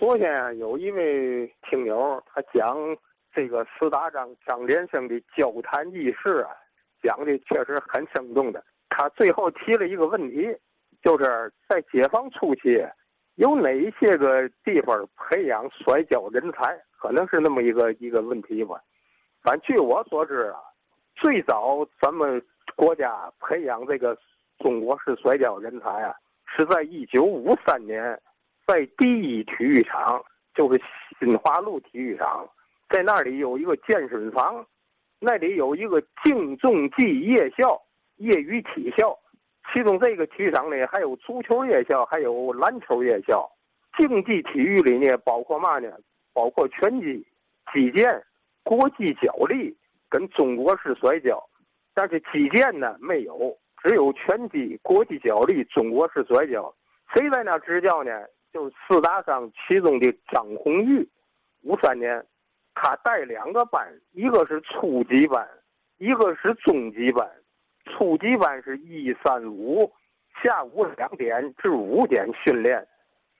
昨天有一位听友，他讲这个四大张张连生的交谈轶事啊，讲的确实很生动的。他最后提了一个问题，就是在解放初期，有哪一些个地方培养摔跤人才？可能是那么一个一个问题吧。反正据我所知啊，最早咱们国家培养这个中国式摔跤人才啊，是在一九五三年。在第一体育场，就是新华路体育场，在那里有一个健身房，那里有一个竞重技夜校、业余体校，其中这个体育场里还有足球夜校，还有篮球夜校。竞技体育里呢，包括嘛呢？包括拳击、击剑、国际角力跟中国式摔跤，但是击剑呢没有，只有拳击、国际角力、中国式摔跤。谁在那执教呢？就是四大商其中的张红玉，五三年，他带两个班，一个是初级班，一个是中级班。初级班是一三五下午两点至五点训练，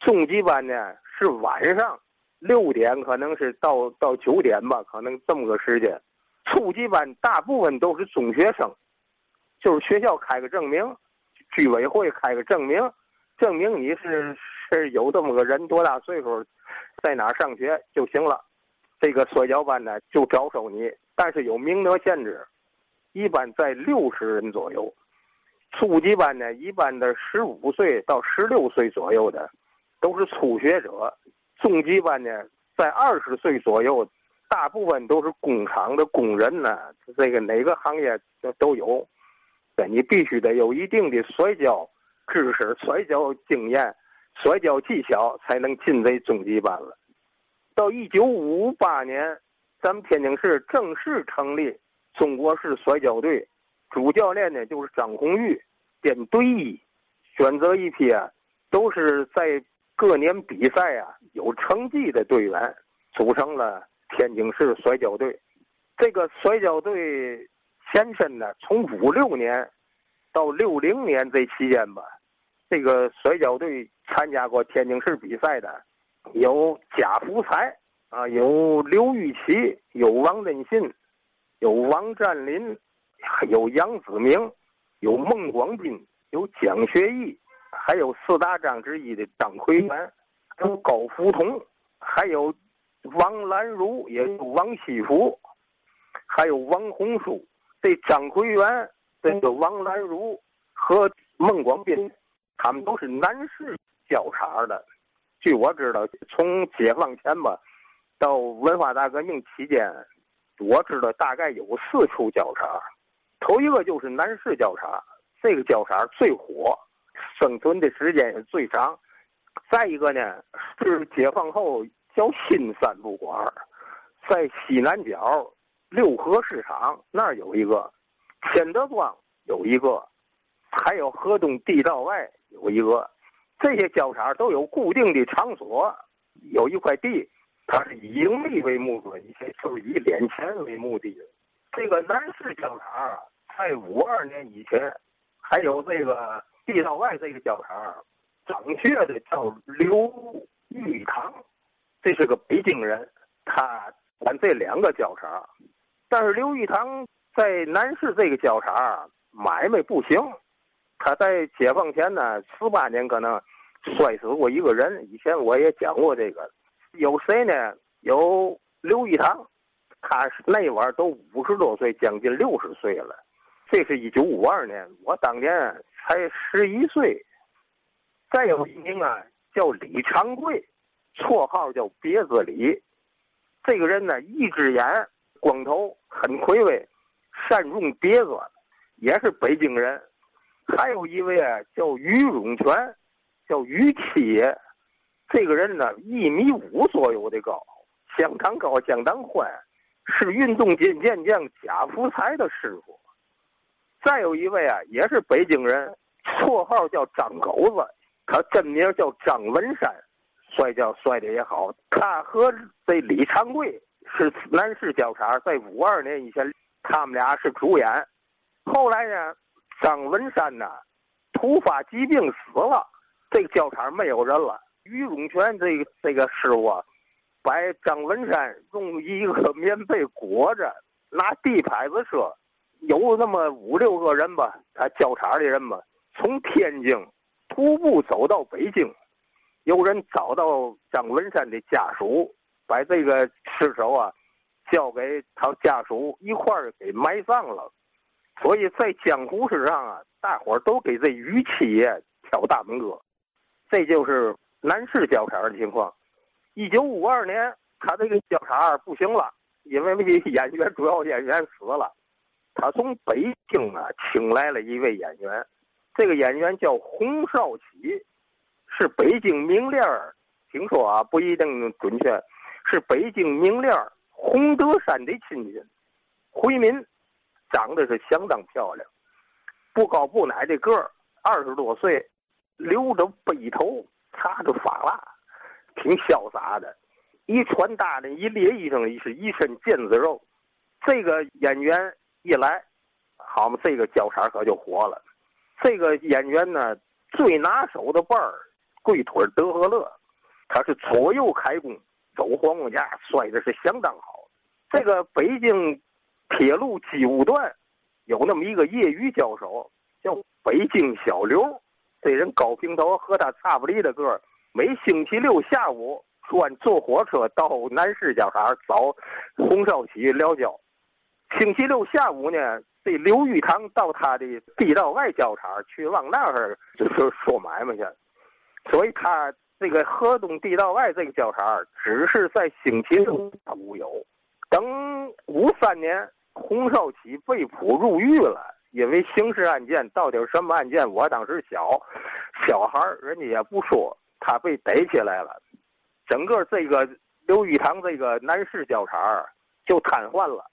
中级班呢是晚上六点，可能是到到九点吧，可能这么个时间。初级班大部分都是中学生，就是学校开个证明，居委会开个证明，证明你是。是有这么个人，多大岁数，在哪上学就行了。这个摔跤班呢，就招收你，但是有名额限制，一般在六十人左右。初级班呢，一般的十五岁到十六岁左右的，都是初学者。中级班呢，在二十岁左右，大部分都是工厂的工人呢。这个哪个行业都都有，你必须得有一定的摔跤知识、摔跤经验。摔跤技巧才能进这中级班了。到一九五八年，咱们天津市正式成立中国式摔跤队，主教练呢就是张红玉，编队医，选择一批啊，都是在各年比赛啊有成绩的队员，组成了天津市摔跤队。这个摔跤队前身呢，从五六年到六零年这期间吧。这个摔跤队参加过天津市比赛的，有贾福才啊，有刘玉琪，有王振信，有王占林，还有杨子明，有孟广斌，有蒋学义，还有四大张之一的张奎元，有高福同，还有王兰如，也有王西福，还有王红书。这张奎元、这个王兰如和孟广斌。他们都是男士交叉的，据我知道，从解放前吧，到文化大革命期间，我知道大概有四处交叉。头一个就是男士交叉，这个交叉最火，生存的时间也最长。再一个呢，是解放后叫新三不管，在西南角六合市场那儿有一个，天德庄有一个，还有河东地道外。有一个，这些交叉都有固定的场所，有一块地，它是以盈利为目的，以前就是以敛钱为目的。这个南市交叉在五二年以前，还有这个地道外这个交叉，正确的叫刘玉堂，这是个北京人，他管这两个交叉，但是刘玉堂在南市这个交叉买卖不行。他在解放前呢，十八年可能摔死过一个人。以前我也讲过这个，有谁呢？有刘玉堂，他那会儿都五十多岁，将近六十岁了。这是一九五二年，我当年才十一岁。再有一名啊，叫李长贵，绰号叫别子李。这个人呢，一只眼，光头，很魁伟，善用别子，也是北京人。还有一位啊，叫于永全，叫于七爷，这个人呢一米五左右的高，相当高，相当宽，是运动金健将贾福才的师傅。再有一位啊，也是北京人，绰号叫张狗子，他真名叫张文山，摔跤摔的也好。他和这李长贵是男士交叉，在五二年以前，他们俩是主演。后来呢？张文山呐，突发疾病死了，这个交叉没有人了。于永全这个这个师傅啊，把张文山用一个棉被裹着，拿地拍子车，有那么五六个人吧，他交叉的人吧，从天津徒步走到北京，有人找到张文山的家属，把这个尸首啊交给他家属一块儿给埋葬了。所以在江湖之上啊，大伙儿都给这于七爷挑大拇哥，这就是南市交叉的情况。一九五二年，他这个交叉不行了，因为演员主要演员死了，他从北京啊请来了一位演员，这个演员叫洪少奇，是北京名联儿，听说啊不一定准确，是北京名联儿洪德山的亲戚，回民。长得是相当漂亮，不高不矮的个儿，二十多岁，留着背头，插着发蜡，挺潇洒的。一穿大的一列衣裳，是一身腱子肉。这个演员一来，好嘛，这个交叉可就火了。这个演员呢，最拿手的伴儿，跪腿德和乐，他是左右开弓，走黄瓜架摔的是相当好。这个北京。铁路机务段有那么一个业余教手，叫北京小刘。这人高平头，和他差不离的个儿。每星期六下午，专坐火车到南市交叉找洪少奇聊交。星期六下午呢，这刘玉堂到他的地道外交叉去往那儿就是说买卖去。所以他这个河东地道外这个交叉只是在星期六无有。等五三年。洪少奇被捕入狱了，因为刑事案件到底什么案件？我当时小，小孩人家也不说，他被逮起来了。整个这个刘玉堂这个南市交叉就瘫痪了，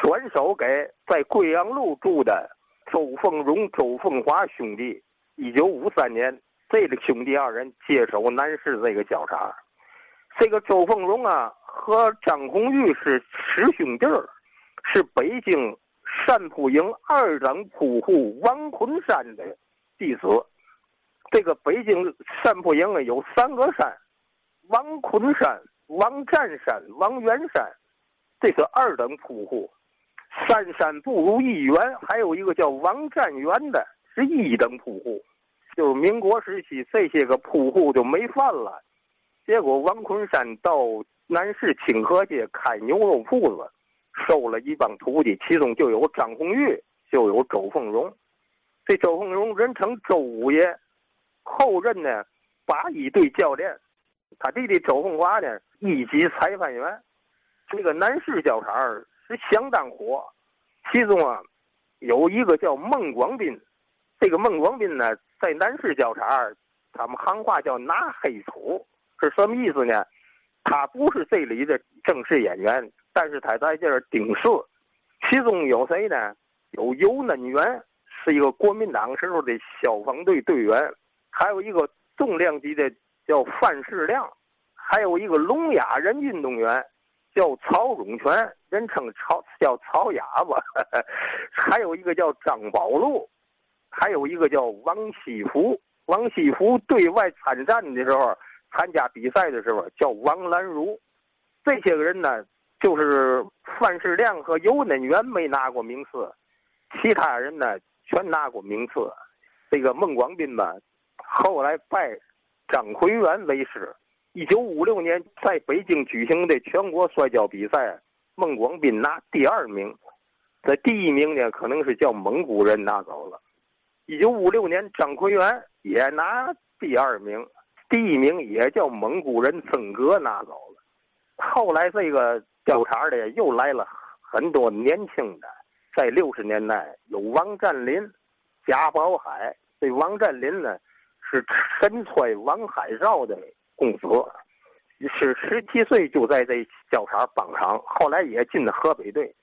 转手给在贵阳路住的周凤荣、周凤华兄弟。一九五三年，这个兄弟二人接手南市这个交叉。这个周凤荣啊，和张红玉是师兄弟儿。是北京善铺营二等铺户王昆山的弟子。这个北京善铺营啊，有三个山：王昆山、王占山、王元山。这是二等铺户。三山不如一园，还有一个叫王占元的，是一等铺户。就是民国时期，这些个铺户就没饭了。结果王昆山到南市清河街开牛肉铺子。收了一帮徒弟，其中就有张红玉，就有周凤荣。这周凤荣人称周五爷，后任呢八一队教练。他弟弟周凤华呢一级裁判员。这个南市交叉是相当火，其中啊有一个叫孟广斌。这个孟广斌呢在南市交叉，他们行话叫拿黑土，是什么意思呢？他不是这里的正式演员。但是他在这儿顶事，其中有谁呢？有尤嫩元，是一个国民党时候的消防队队员；还有一个重量级的叫范世亮，还有一个聋哑人运动员叫曹永全，人称曹叫曹哑巴；还有一个叫张宝路，还有一个叫王西福。王西福对外参战的时候，参加比赛的时候叫王兰如。这些个人呢？就是范世亮和尤嫩元没拿过名次，其他人呢全拿过名次。这个孟广斌吧，后来拜张奎元为师。一九五六年在北京举行的全国摔跤比赛，孟广斌拿第二名。这第一名呢，可能是叫蒙古人拿走了。一九五六年张奎元也拿第二名，第一名也叫蒙古人曾格拿走了。后来这个。交叉的又来了很多年轻的，在六十年代有王占林、贾宝海。这王占林呢是神揣王海少的公子，是十七岁就在这交叉帮场，后来也进了河北队。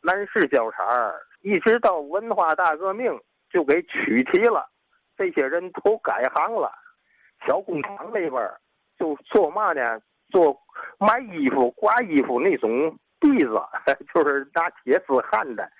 南市交叉一直到文化大革命就给取缔了，这些人都改行了，小工厂那边就做嘛呢？做卖衣服、挂衣服那种篦子，就是拿铁丝焊的。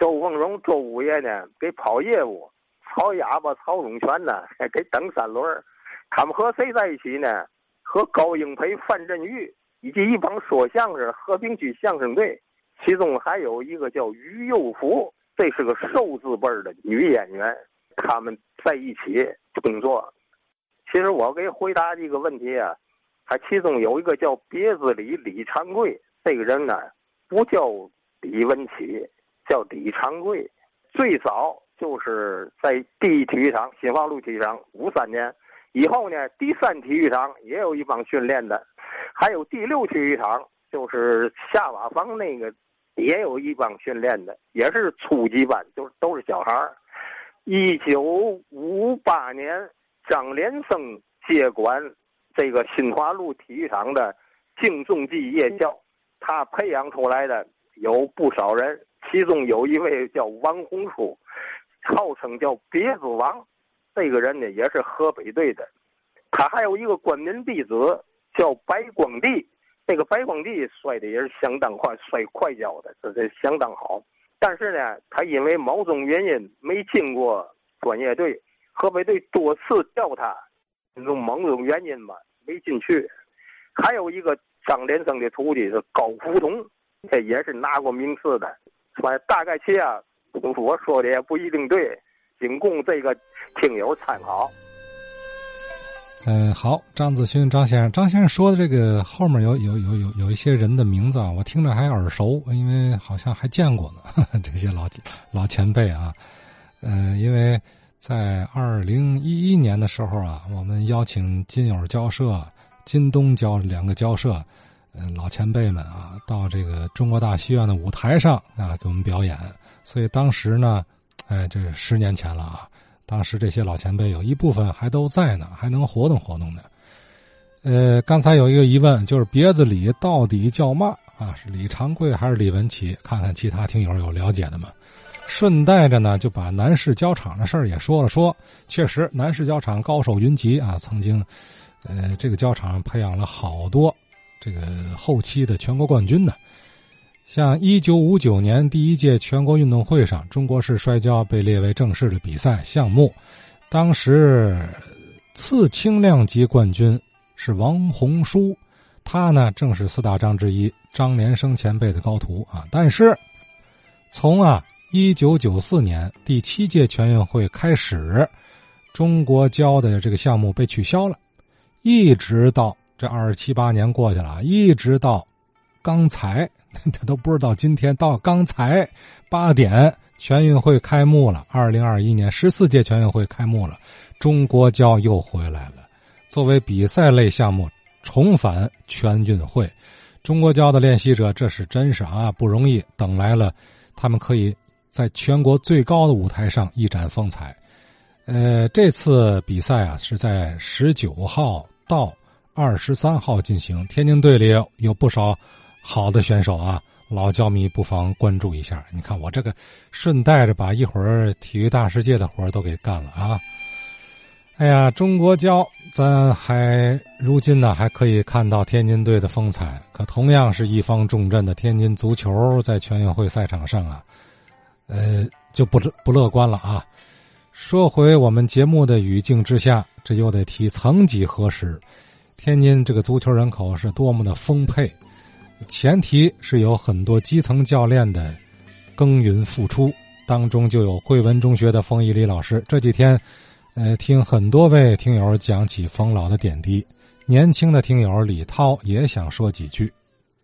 周凤荣、周五爷呢，给跑业务；曹哑巴、曹永全呢，给蹬三轮他们和谁在一起呢？和高英培、范振钰以及一帮说相声和平区相声队，其中还有一个叫于幼福，这是个寿字辈的女演员，他们在一起工作。其实我给回答这个问题啊，他其中有一个叫别子李李长贵，这个人呢不叫李文启，叫李长贵。最早就是在第一体育场新华路体育场五三年，以后呢第三体育场也有一帮训练的，还有第六体育场就是下瓦房那个也有一帮训练的，也是初级班，就是都是小孩儿。一九五八年。张连生接管这个新华路体育场的敬重技夜校，他培养出来的有不少人，其中有一位叫王洪书，号称叫别子王，这个人呢也是河北队的。他还有一个官门弟子叫白光地，这个白光地摔的也是相当快，摔快跤的，这这相当好。但是呢，他因为某种原因没进过专业队。河北队多次调他，用某种原因吧，没进去。还有一个张连生的徒弟是高福同，这也是拿过名次的。反正大概其啊，我说的也不一定对，仅供这个听友参考。嗯，好，张子勋张先生，张先生说的这个后面有有有有有一些人的名字啊，我听着还耳熟，因为好像还见过呢。这些老老前辈啊，嗯，因为。在二零一一年的时候啊，我们邀请金友交社、金东交两个交社，嗯，老前辈们啊，到这个中国大戏院的舞台上啊，给我们表演。所以当时呢，哎，这十年前了啊，当时这些老前辈有一部分还都在呢，还能活动活动呢。呃，刚才有一个疑问，就是别子李到底叫嘛啊？是李长贵还是李文启？看看其他听友有了解的吗？顺带着呢，就把南市交场的事儿也说了说。确实，南市交场高手云集啊，曾经，呃，这个交场培养了好多这个后期的全国冠军呢。像一九五九年第一届全国运动会上，中国式摔跤被列为正式的比赛项目。当时次轻量级冠军是王洪书，他呢正是四大张之一张连生前辈的高徒啊。但是从啊。一九九四年第七届全运会开始，中国交的这个项目被取消了，一直到这二十七八年过去了，一直到刚才，他 都不知道今天到刚才八点全运会开幕了。二零二一年十四届全运会开幕了，中国交又回来了，作为比赛类项目重返全运会。中国交的练习者这是真是啊不容易，等来了，他们可以。在全国最高的舞台上一展风采，呃，这次比赛啊是在十九号到二十三号进行。天津队里有不少好的选手啊，老教迷不妨关注一下。你看我这个顺带着把一会儿体育大世界的活都给干了啊！哎呀，中国交，咱还如今呢还可以看到天津队的风采，可同样是一方重镇的天津足球，在全运会赛场上啊。呃，就不不乐观了啊！说回我们节目的语境之下，这又得提曾几何时，天津这个足球人口是多么的丰沛，前提是有很多基层教练的耕耘付出，当中就有汇文中学的冯一礼老师。这几天，呃，听很多位听友讲起冯老的点滴，年轻的听友李涛也想说几句。